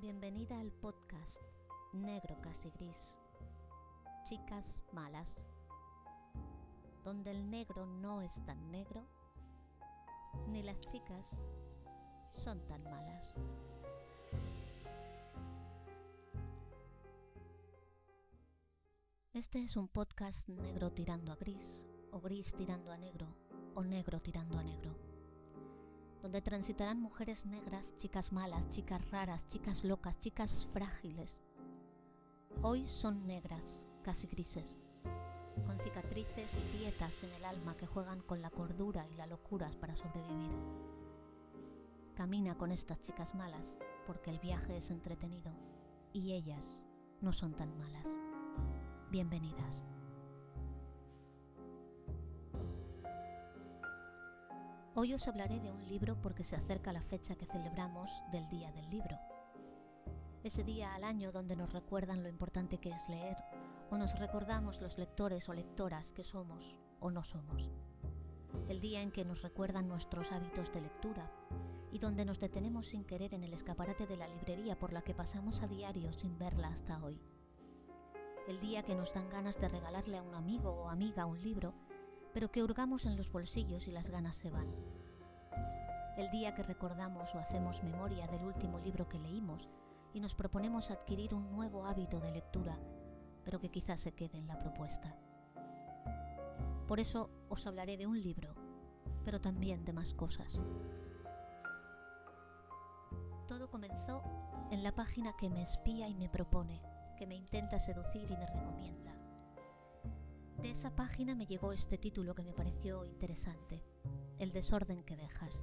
Bienvenida al podcast Negro casi gris. Chicas malas. Donde el negro no es tan negro, ni las chicas son tan malas. Este es un podcast negro tirando a gris, o gris tirando a negro, o negro tirando a negro donde transitarán mujeres negras, chicas malas, chicas raras, chicas locas, chicas frágiles. Hoy son negras, casi grises, con cicatrices y grietas en el alma que juegan con la cordura y la locura para sobrevivir. Camina con estas chicas malas porque el viaje es entretenido y ellas no son tan malas. Bienvenidas. Hoy os hablaré de un libro porque se acerca la fecha que celebramos del Día del Libro. Ese día al año donde nos recuerdan lo importante que es leer o nos recordamos los lectores o lectoras que somos o no somos. El día en que nos recuerdan nuestros hábitos de lectura y donde nos detenemos sin querer en el escaparate de la librería por la que pasamos a diario sin verla hasta hoy. El día que nos dan ganas de regalarle a un amigo o amiga un libro pero que hurgamos en los bolsillos y las ganas se van. El día que recordamos o hacemos memoria del último libro que leímos y nos proponemos adquirir un nuevo hábito de lectura, pero que quizás se quede en la propuesta. Por eso os hablaré de un libro, pero también de más cosas. Todo comenzó en la página que me espía y me propone, que me intenta seducir y me recomienda. De esa página me llegó este título que me pareció interesante, El desorden que dejas.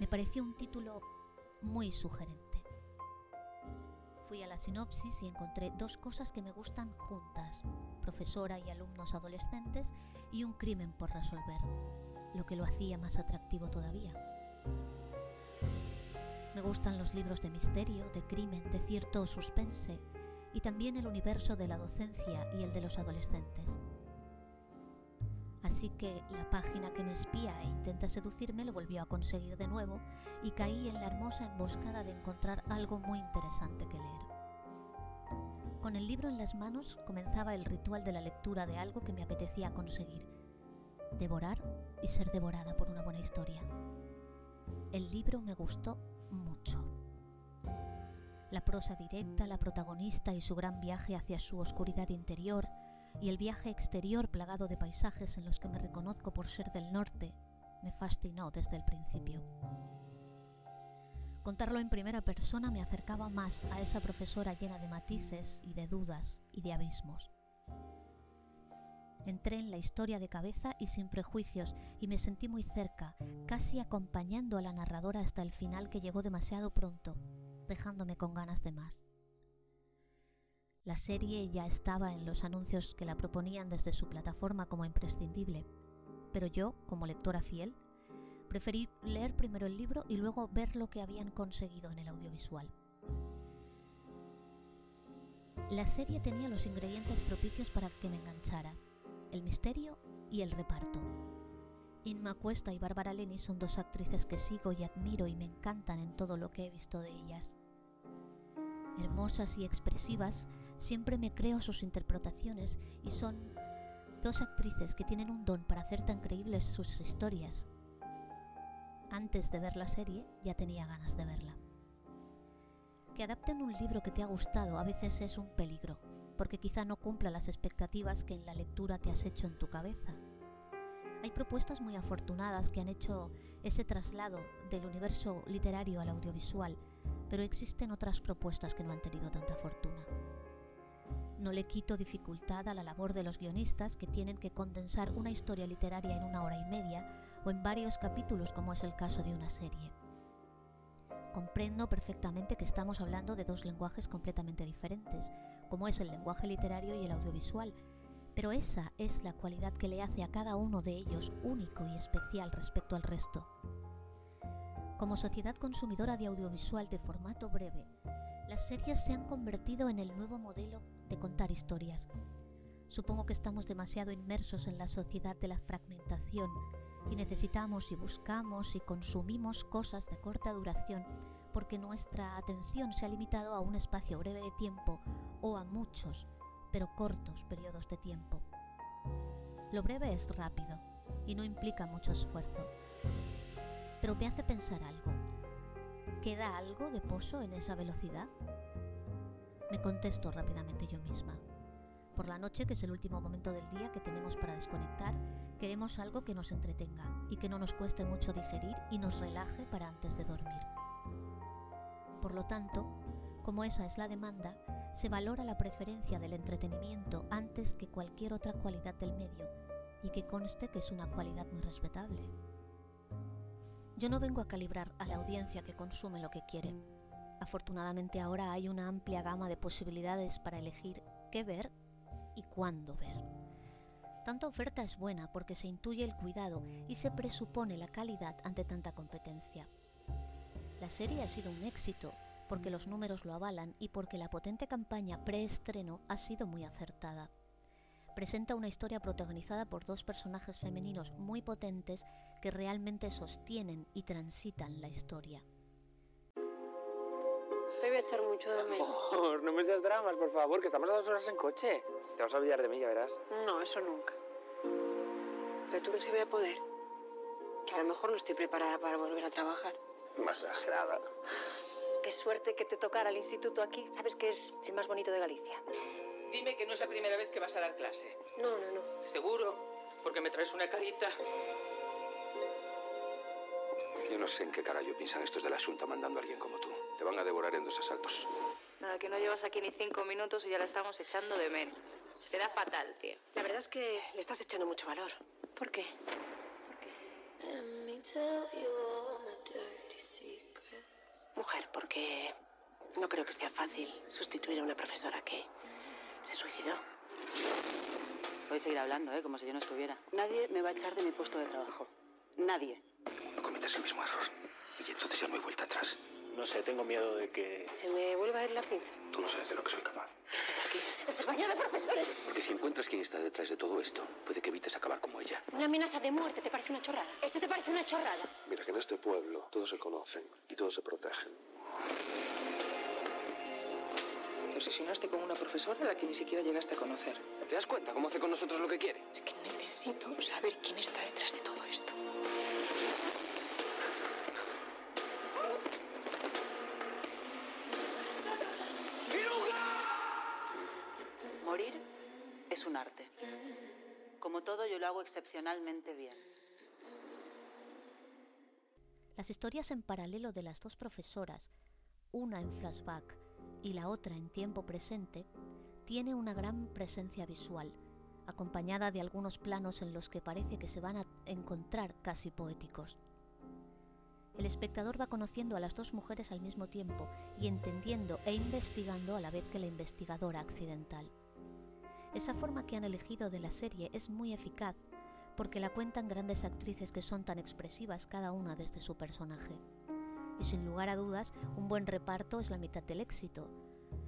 Me pareció un título muy sugerente. Fui a la sinopsis y encontré dos cosas que me gustan juntas, profesora y alumnos adolescentes y un crimen por resolver, lo que lo hacía más atractivo todavía. Me gustan los libros de misterio, de crimen, de cierto suspense, y también el universo de la docencia y el de los adolescentes. Así que la página que me espía e intenta seducirme lo volvió a conseguir de nuevo y caí en la hermosa emboscada de encontrar algo muy interesante que leer. Con el libro en las manos comenzaba el ritual de la lectura de algo que me apetecía conseguir, devorar y ser devorada por una buena historia. El libro me gustó mucho. La prosa directa, la protagonista y su gran viaje hacia su oscuridad interior, y el viaje exterior plagado de paisajes en los que me reconozco por ser del norte, me fascinó desde el principio. Contarlo en primera persona me acercaba más a esa profesora llena de matices y de dudas y de abismos. Entré en la historia de cabeza y sin prejuicios y me sentí muy cerca, casi acompañando a la narradora hasta el final que llegó demasiado pronto dejándome con ganas de más. La serie ya estaba en los anuncios que la proponían desde su plataforma como imprescindible, pero yo, como lectora fiel, preferí leer primero el libro y luego ver lo que habían conseguido en el audiovisual. La serie tenía los ingredientes propicios para que me enganchara, el misterio y el reparto. Inma Cuesta y Bárbara Leni son dos actrices que sigo y admiro y me encantan en todo lo que he visto de ellas. Hermosas y expresivas, siempre me creo sus interpretaciones y son dos actrices que tienen un don para hacer tan creíbles sus historias. Antes de ver la serie ya tenía ganas de verla. Que adapten un libro que te ha gustado a veces es un peligro, porque quizá no cumpla las expectativas que en la lectura te has hecho en tu cabeza hay propuestas muy afortunadas que han hecho ese traslado del universo literario al audiovisual, pero existen otras propuestas que no han tenido tanta fortuna. No le quito dificultad a la labor de los guionistas que tienen que condensar una historia literaria en una hora y media o en varios capítulos como es el caso de una serie. Comprendo perfectamente que estamos hablando de dos lenguajes completamente diferentes, como es el lenguaje literario y el audiovisual, pero esa es la cualidad que le hace a cada uno de ellos único y especial respecto al resto. Como sociedad consumidora de audiovisual de formato breve, las series se han convertido en el nuevo modelo de contar historias. Supongo que estamos demasiado inmersos en la sociedad de la fragmentación y necesitamos y buscamos y consumimos cosas de corta duración porque nuestra atención se ha limitado a un espacio breve de tiempo o a muchos, pero cortos periodos de tiempo. Lo breve es rápido y no implica mucho esfuerzo, pero me hace pensar algo. ¿Queda algo de pozo en esa velocidad? Me contesto rápidamente yo misma. Por la noche, que es el último momento del día que tenemos para desconectar, queremos algo que nos entretenga y que no nos cueste mucho digerir y nos relaje para antes de dormir. Por lo tanto, como esa es la demanda, se valora la preferencia del entretenimiento antes que cualquier otra cualidad del medio y que conste que es una cualidad muy respetable. Yo no vengo a calibrar a la audiencia que consume lo que quiere. Afortunadamente ahora hay una amplia gama de posibilidades para elegir qué ver y cuándo ver. Tanta oferta es buena porque se intuye el cuidado y se presupone la calidad ante tanta competencia. La serie ha sido un éxito porque los números lo avalan y porque la potente campaña preestreno ha sido muy acertada presenta una historia protagonizada por dos personajes femeninos muy potentes que realmente sostienen y transitan la historia. Te voy a echar mucho de menos. no me seas dramas, por favor, que estamos a dos horas en coche. Te vas a olvidar de mí, ya verás. No, eso nunca. Pero tú crees que voy a poder. Que a lo mejor no estoy preparada para volver a trabajar. Más exagerada. Qué suerte que te tocara el instituto aquí. Sabes que es el más bonito de Galicia. Dime que no es la primera vez que vas a dar clase. No, no, no. ¿Seguro? Porque me traes una carita. Yo no sé en qué carajo piensan estos de la Junta mandando a alguien como tú. Te van a devorar en dos asaltos. Nada, que no llevas aquí ni cinco minutos y ya la estamos echando de menos. Se te da fatal, tío. La verdad es que le estás echando mucho valor. ¿Por qué? Mujer, porque no creo que sea fácil sustituir a una profesora que se suicidó. Voy a seguir hablando, ¿eh? Como si yo no estuviera. Nadie me va a echar de mi puesto de trabajo. Nadie. No cometas el mismo error. Y entonces ya no hay vuelta atrás. No sé, tengo miedo de que... ¿Se me vuelva a ir la pinza? Tú no sabes de lo que soy capaz. ¿Qué haces aquí? ¡Es el baño de profesores! Porque si encuentras quién está detrás de todo esto, puede que evites acabar como ella. Una amenaza de muerte, ¿te parece una chorrada? ¿Esto te parece una chorrada? Mira que en este pueblo todos se conocen y todos se protegen. Te obsesionaste con una profesora a la que ni siquiera llegaste a conocer. ¿Te das cuenta cómo hace con nosotros lo que quiere? Es que necesito saber quién está detrás de todo esto. Morir es un arte. Como todo, yo lo hago excepcionalmente bien. Las historias en paralelo de las dos profesoras, una en flashback y la otra en tiempo presente, tiene una gran presencia visual, acompañada de algunos planos en los que parece que se van a encontrar casi poéticos. El espectador va conociendo a las dos mujeres al mismo tiempo y entendiendo e investigando a la vez que la investigadora accidental. Esa forma que han elegido de la serie es muy eficaz porque la cuentan grandes actrices que son tan expresivas cada una desde su personaje. Y sin lugar a dudas, un buen reparto es la mitad del éxito.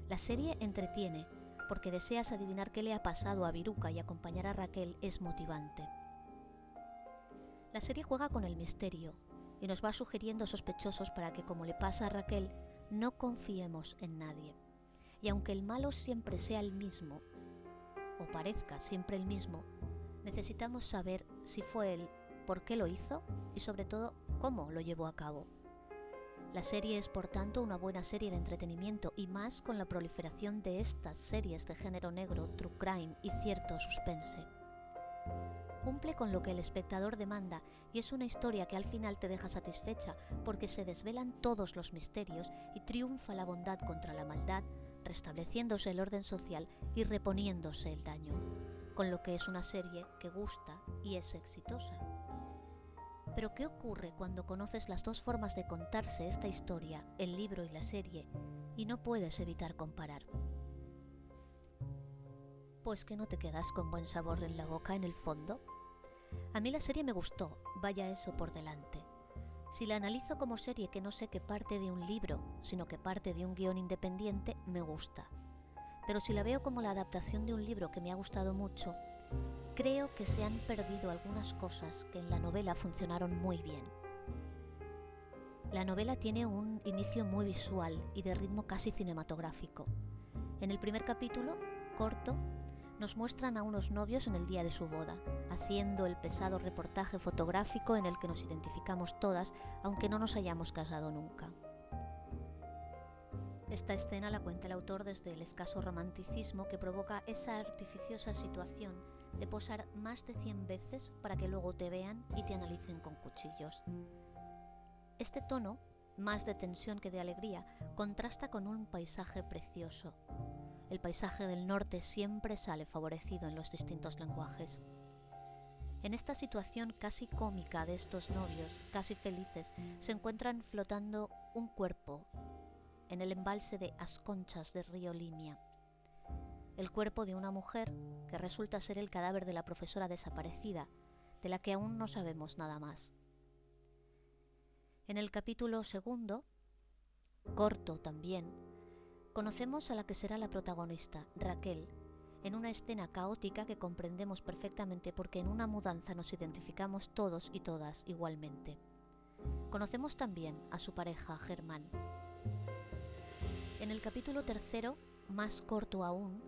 La serie entretiene, porque deseas adivinar qué le ha pasado a Viruca y acompañar a Raquel es motivante. La serie juega con el misterio y nos va sugiriendo sospechosos para que, como le pasa a Raquel, no confiemos en nadie. Y aunque el malo siempre sea el mismo, o parezca siempre el mismo, necesitamos saber si fue él, por qué lo hizo y sobre todo cómo lo llevó a cabo. La serie es por tanto una buena serie de entretenimiento y más con la proliferación de estas series de género negro, true crime y cierto suspense. Cumple con lo que el espectador demanda y es una historia que al final te deja satisfecha porque se desvelan todos los misterios y triunfa la bondad contra la maldad, restableciéndose el orden social y reponiéndose el daño, con lo que es una serie que gusta y es exitosa. Pero ¿qué ocurre cuando conoces las dos formas de contarse esta historia, el libro y la serie, y no puedes evitar comparar? Pues que no te quedas con buen sabor en la boca en el fondo. A mí la serie me gustó, vaya eso por delante. Si la analizo como serie que no sé que parte de un libro, sino que parte de un guion independiente, me gusta. Pero si la veo como la adaptación de un libro que me ha gustado mucho, creo que se han perdido algunas cosas que en la novela funcionaron muy bien. La novela tiene un inicio muy visual y de ritmo casi cinematográfico. En el primer capítulo, corto, nos muestran a unos novios en el día de su boda, haciendo el pesado reportaje fotográfico en el que nos identificamos todas, aunque no nos hayamos casado nunca. Esta escena la cuenta el autor desde el escaso romanticismo que provoca esa artificiosa situación de posar más de 100 veces para que luego te vean y te analicen con cuchillos. Este tono, más de tensión que de alegría, contrasta con un paisaje precioso. El paisaje del norte siempre sale favorecido en los distintos lenguajes. En esta situación casi cómica de estos novios, casi felices, se encuentran flotando un cuerpo en el embalse de Asconchas del río Limia. El cuerpo de una mujer que resulta ser el cadáver de la profesora desaparecida, de la que aún no sabemos nada más. En el capítulo segundo, corto también, conocemos a la que será la protagonista, Raquel, en una escena caótica que comprendemos perfectamente porque en una mudanza nos identificamos todos y todas igualmente. Conocemos también a su pareja, Germán, en el capítulo tercero, más corto aún,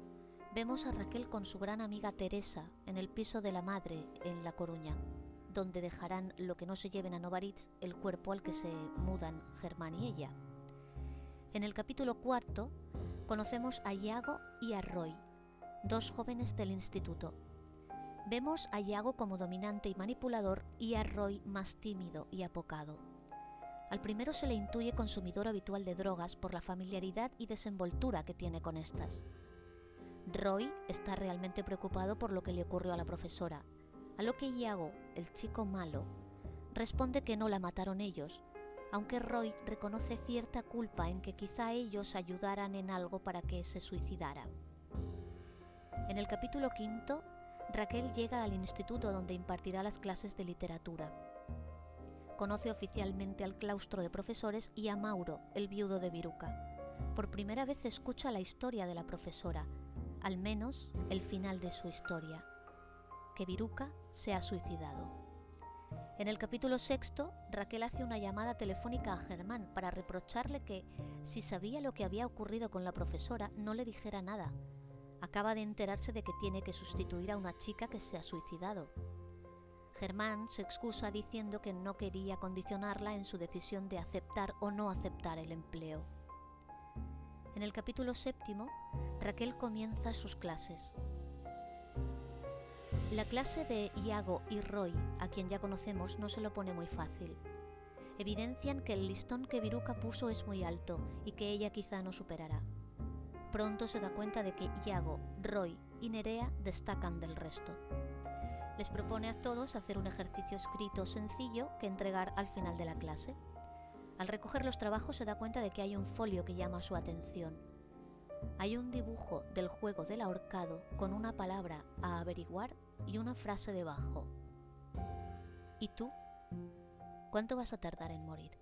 vemos a Raquel con su gran amiga Teresa en el piso de la madre en La Coruña, donde dejarán lo que no se lleven a Novaritz el cuerpo al que se mudan Germán y ella. En el capítulo cuarto conocemos a Iago y a Roy, dos jóvenes del instituto. Vemos a Iago como dominante y manipulador y a Roy más tímido y apocado. Al primero se le intuye consumidor habitual de drogas por la familiaridad y desenvoltura que tiene con estas. Roy está realmente preocupado por lo que le ocurrió a la profesora, a lo que Iago, el chico malo, responde que no la mataron ellos, aunque Roy reconoce cierta culpa en que quizá ellos ayudaran en algo para que se suicidara. En el capítulo quinto, Raquel llega al instituto donde impartirá las clases de literatura conoce oficialmente al claustro de profesores y a Mauro, el viudo de Viruca. Por primera vez escucha la historia de la profesora, al menos el final de su historia, que Viruca se ha suicidado. En el capítulo sexto, Raquel hace una llamada telefónica a Germán para reprocharle que, si sabía lo que había ocurrido con la profesora, no le dijera nada. Acaba de enterarse de que tiene que sustituir a una chica que se ha suicidado. Germán se excusa diciendo que no quería condicionarla en su decisión de aceptar o no aceptar el empleo. En el capítulo séptimo, Raquel comienza sus clases. La clase de Iago y Roy, a quien ya conocemos, no se lo pone muy fácil. Evidencian que el listón que Viruca puso es muy alto y que ella quizá no superará. Pronto se da cuenta de que Iago, Roy y Nerea destacan del resto les propone a todos hacer un ejercicio escrito sencillo que entregar al final de la clase. Al recoger los trabajos se da cuenta de que hay un folio que llama su atención. Hay un dibujo del juego del ahorcado con una palabra a averiguar y una frase debajo. ¿Y tú? ¿Cuánto vas a tardar en morir?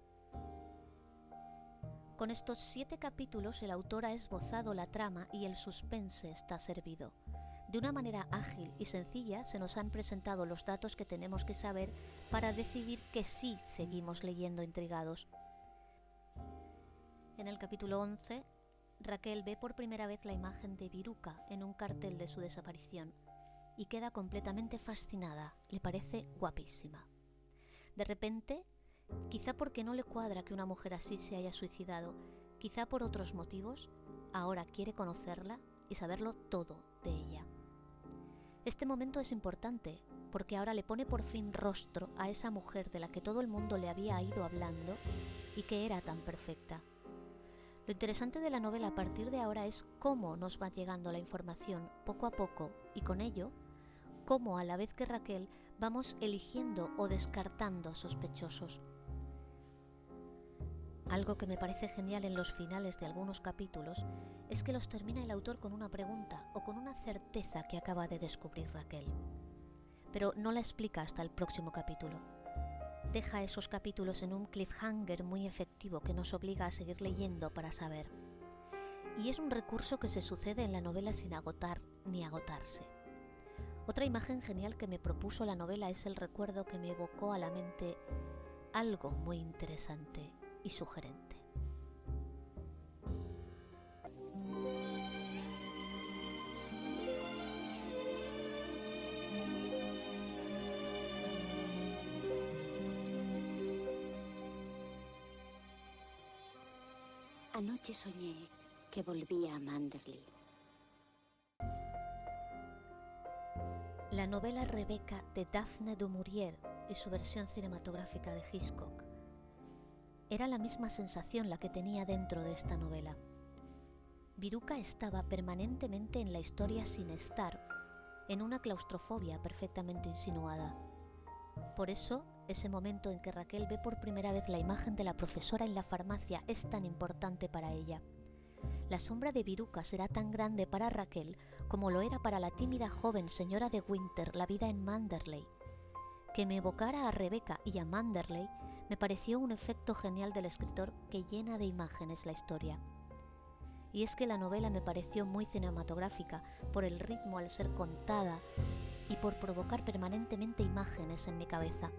Con estos siete capítulos el autor ha esbozado la trama y el suspense está servido. De una manera ágil y sencilla se nos han presentado los datos que tenemos que saber para decidir que sí seguimos leyendo intrigados. En el capítulo 11, Raquel ve por primera vez la imagen de Viruca en un cartel de su desaparición y queda completamente fascinada, le parece guapísima. De repente, quizá porque no le cuadra que una mujer así se haya suicidado, quizá por otros motivos, ahora quiere conocerla y saberlo todo de ella. Este momento es importante porque ahora le pone por fin rostro a esa mujer de la que todo el mundo le había ido hablando y que era tan perfecta. Lo interesante de la novela a partir de ahora es cómo nos va llegando la información poco a poco y con ello, cómo a la vez que Raquel vamos eligiendo o descartando sospechosos. Algo que me parece genial en los finales de algunos capítulos es que los termina el autor con una pregunta o con una certeza que acaba de descubrir Raquel. Pero no la explica hasta el próximo capítulo. Deja esos capítulos en un cliffhanger muy efectivo que nos obliga a seguir leyendo para saber. Y es un recurso que se sucede en la novela sin agotar ni agotarse. Otra imagen genial que me propuso la novela es el recuerdo que me evocó a la mente algo muy interesante y sugerente. Anoche soñé que volvía a Manderley. La novela Rebeca de Daphne du Maurier y su versión cinematográfica de Hitchcock. Era la misma sensación la que tenía dentro de esta novela. Viruca estaba permanentemente en la historia sin estar, en una claustrofobia perfectamente insinuada. Por eso ese momento en que Raquel ve por primera vez la imagen de la profesora en la farmacia es tan importante para ella. La sombra de Viruca será tan grande para Raquel como lo era para la tímida joven señora de Winter la vida en Manderley. Que me evocara a Rebeca y a Manderley me pareció un efecto genial del escritor que llena de imágenes la historia. Y es que la novela me pareció muy cinematográfica por el ritmo al ser contada y por provocar permanentemente imágenes en mi cabeza.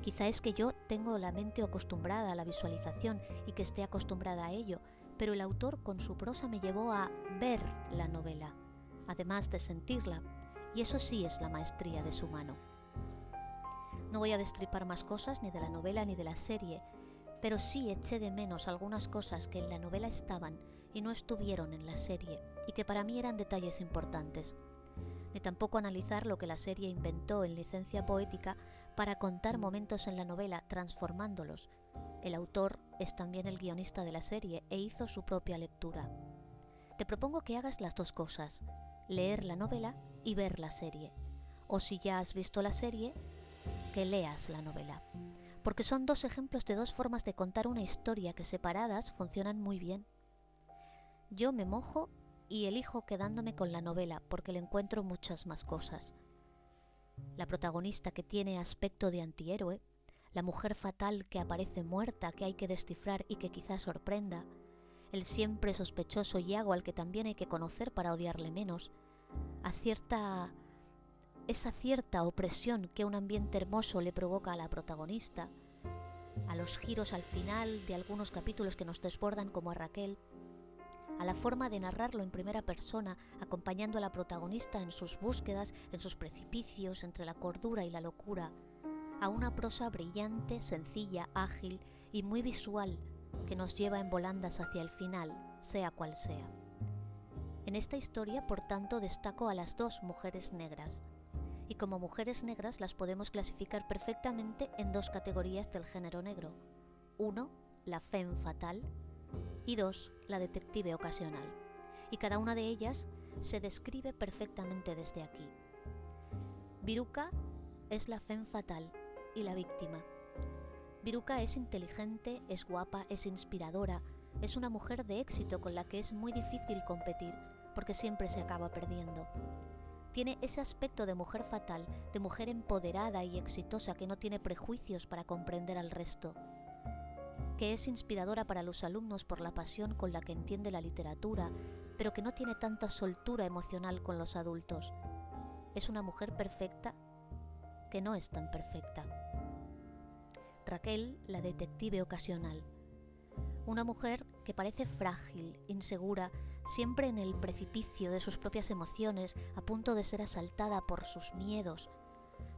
Quizá es que yo tengo la mente acostumbrada a la visualización y que esté acostumbrada a ello, pero el autor con su prosa me llevó a ver la novela, además de sentirla, y eso sí es la maestría de su mano. No voy a destripar más cosas ni de la novela ni de la serie, pero sí eché de menos algunas cosas que en la novela estaban y no estuvieron en la serie, y que para mí eran detalles importantes. Ni tampoco analizar lo que la serie inventó en licencia poética para contar momentos en la novela transformándolos. El autor es también el guionista de la serie e hizo su propia lectura. Te propongo que hagas las dos cosas, leer la novela y ver la serie. O si ya has visto la serie, que leas la novela. Porque son dos ejemplos de dos formas de contar una historia que separadas funcionan muy bien. Yo me mojo y elijo quedándome con la novela porque le encuentro muchas más cosas la protagonista que tiene aspecto de antihéroe, la mujer fatal que aparece muerta que hay que descifrar y que quizás sorprenda, el siempre sospechoso Iago al que también hay que conocer para odiarle menos, a cierta esa cierta opresión que un ambiente hermoso le provoca a la protagonista, a los giros al final de algunos capítulos que nos desbordan como a Raquel, a la forma de narrarlo en primera persona, acompañando a la protagonista en sus búsquedas, en sus precipicios entre la cordura y la locura, a una prosa brillante, sencilla, ágil y muy visual que nos lleva en volandas hacia el final, sea cual sea. En esta historia, por tanto, destaco a las dos mujeres negras, y como mujeres negras las podemos clasificar perfectamente en dos categorías del género negro. Uno, la femme fatal, y dos, la detective ocasional. Y cada una de ellas se describe perfectamente desde aquí. Viruca es la femme fatal y la víctima. Viruca es inteligente, es guapa, es inspiradora, es una mujer de éxito con la que es muy difícil competir porque siempre se acaba perdiendo. Tiene ese aspecto de mujer fatal, de mujer empoderada y exitosa que no tiene prejuicios para comprender al resto que es inspiradora para los alumnos por la pasión con la que entiende la literatura, pero que no tiene tanta soltura emocional con los adultos. Es una mujer perfecta que no es tan perfecta. Raquel, la detective ocasional. Una mujer que parece frágil, insegura, siempre en el precipicio de sus propias emociones, a punto de ser asaltada por sus miedos.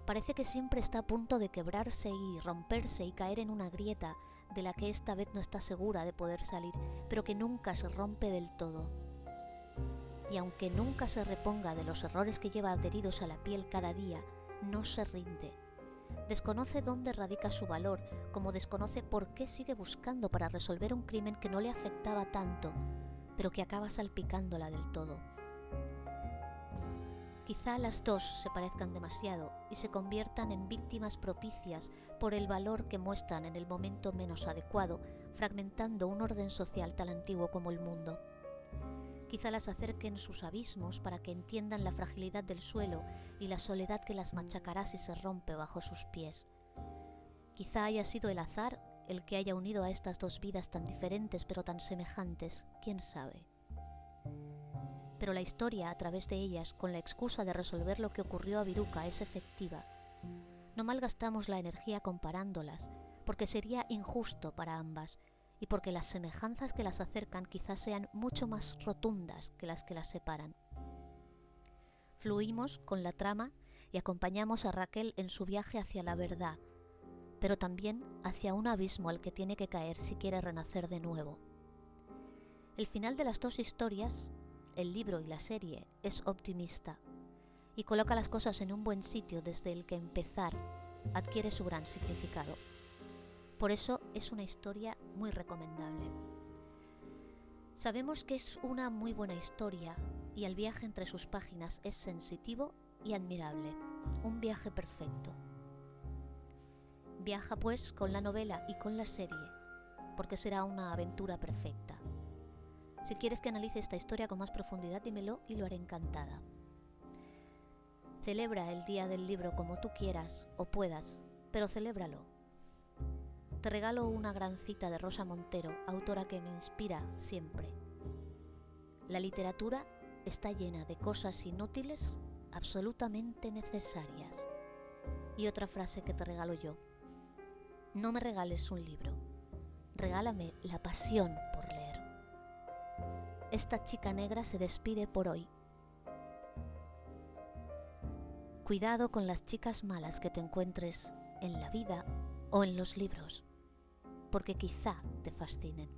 Parece que siempre está a punto de quebrarse y romperse y caer en una grieta, de la que esta vez no está segura de poder salir, pero que nunca se rompe del todo. Y aunque nunca se reponga de los errores que lleva adheridos a la piel cada día, no se rinde. Desconoce dónde radica su valor, como desconoce por qué sigue buscando para resolver un crimen que no le afectaba tanto, pero que acaba salpicándola del todo. Quizá las dos se parezcan demasiado y se conviertan en víctimas propicias por el valor que muestran en el momento menos adecuado, fragmentando un orden social tan antiguo como el mundo. Quizá las acerquen sus abismos para que entiendan la fragilidad del suelo y la soledad que las machacará si se rompe bajo sus pies. Quizá haya sido el azar el que haya unido a estas dos vidas tan diferentes pero tan semejantes, quién sabe pero la historia a través de ellas, con la excusa de resolver lo que ocurrió a Viruca, es efectiva. No malgastamos la energía comparándolas, porque sería injusto para ambas y porque las semejanzas que las acercan quizás sean mucho más rotundas que las que las separan. Fluimos con la trama y acompañamos a Raquel en su viaje hacia la verdad, pero también hacia un abismo al que tiene que caer si quiere renacer de nuevo. El final de las dos historias, el libro y la serie, es optimista y coloca las cosas en un buen sitio desde el que empezar adquiere su gran significado. Por eso es una historia muy recomendable. Sabemos que es una muy buena historia y el viaje entre sus páginas es sensitivo y admirable, un viaje perfecto. Viaja pues con la novela y con la serie, porque será una aventura perfecta. Si quieres que analice esta historia con más profundidad, dímelo y lo haré encantada. Celebra el día del libro como tú quieras o puedas, pero celébralo. Te regalo una gran cita de Rosa Montero, autora que me inspira siempre. La literatura está llena de cosas inútiles absolutamente necesarias. Y otra frase que te regalo yo. No me regales un libro, regálame la pasión. Esta chica negra se despide por hoy. Cuidado con las chicas malas que te encuentres en la vida o en los libros, porque quizá te fascinen.